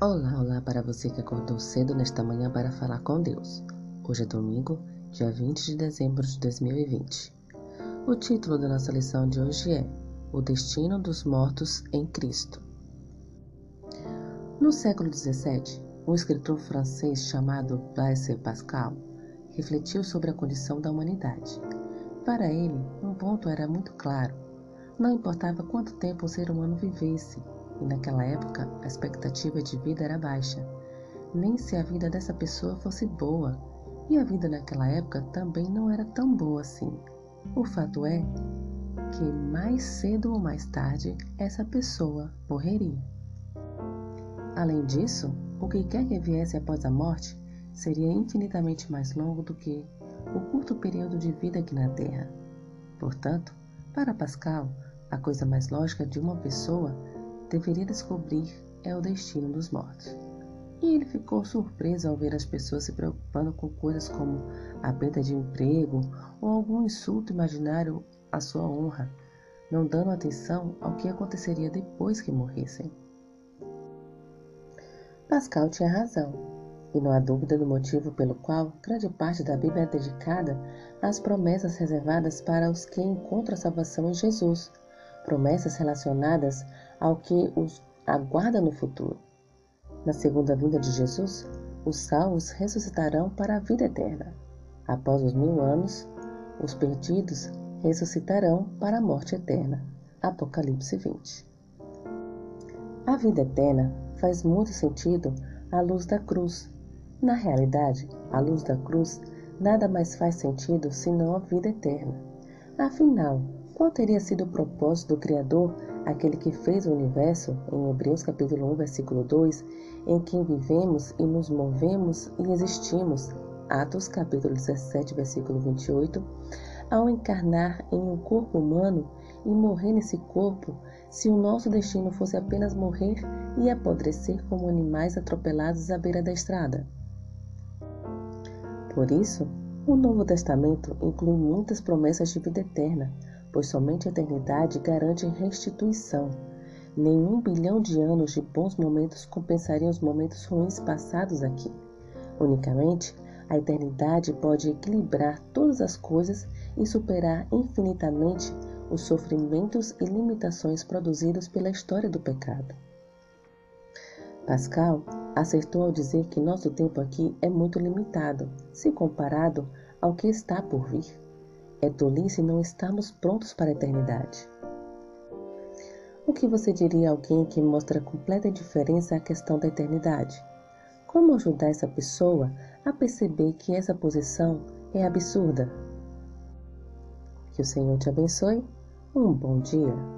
Olá, olá para você que acordou cedo nesta manhã para falar com Deus. Hoje é domingo, dia 20 de dezembro de 2020. O título da nossa lição de hoje é O Destino dos Mortos em Cristo. No século XVII, um escritor francês chamado Blaise Pascal refletiu sobre a condição da humanidade. Para ele, um ponto era muito claro: não importava quanto tempo o ser humano vivesse, e naquela época a expectativa de vida era baixa, nem se a vida dessa pessoa fosse boa, e a vida naquela época também não era tão boa assim. O fato é que mais cedo ou mais tarde essa pessoa morreria. Além disso, o que quer que viesse após a morte seria infinitamente mais longo do que o curto período de vida aqui na Terra. Portanto, para Pascal, a coisa mais lógica de uma pessoa deveria descobrir é o destino dos mortos. E ele ficou surpreso ao ver as pessoas se preocupando com coisas como a perda de emprego ou algum insulto imaginário à sua honra, não dando atenção ao que aconteceria depois que morressem. Pascal tinha razão, e não há dúvida do motivo pelo qual grande parte da Bíblia é dedicada às promessas reservadas para os que encontram a salvação em Jesus, promessas relacionadas ao que os aguarda no futuro. Na segunda vinda de Jesus, os salvos ressuscitarão para a vida eterna. Após os mil anos, os perdidos ressuscitarão para a morte eterna. Apocalipse 20. A vida eterna faz muito sentido à luz da cruz. Na realidade, a luz da cruz nada mais faz sentido senão a vida eterna. Afinal, qual teria sido o propósito do Criador, aquele que fez o universo, em Hebreus capítulo 1, versículo 2, em quem vivemos e nos movemos e existimos, Atos capítulo 17, versículo 28, ao encarnar em um corpo humano e morrer nesse corpo, se o nosso destino fosse apenas morrer e apodrecer como animais atropelados à beira da estrada. Por isso, o Novo Testamento inclui muitas promessas de vida eterna, pois somente a eternidade garante restituição. Nenhum bilhão de anos de bons momentos compensariam os momentos ruins passados aqui. Unicamente, a eternidade pode equilibrar todas as coisas e superar infinitamente os sofrimentos e limitações produzidos pela história do pecado. Pascal acertou ao dizer que nosso tempo aqui é muito limitado, se comparado ao que está por vir. É tolice não estarmos prontos para a eternidade. O que você diria a alguém que mostra completa indiferença à questão da eternidade? Como ajudar essa pessoa a perceber que essa posição é absurda? Que o Senhor te abençoe. Um bom dia.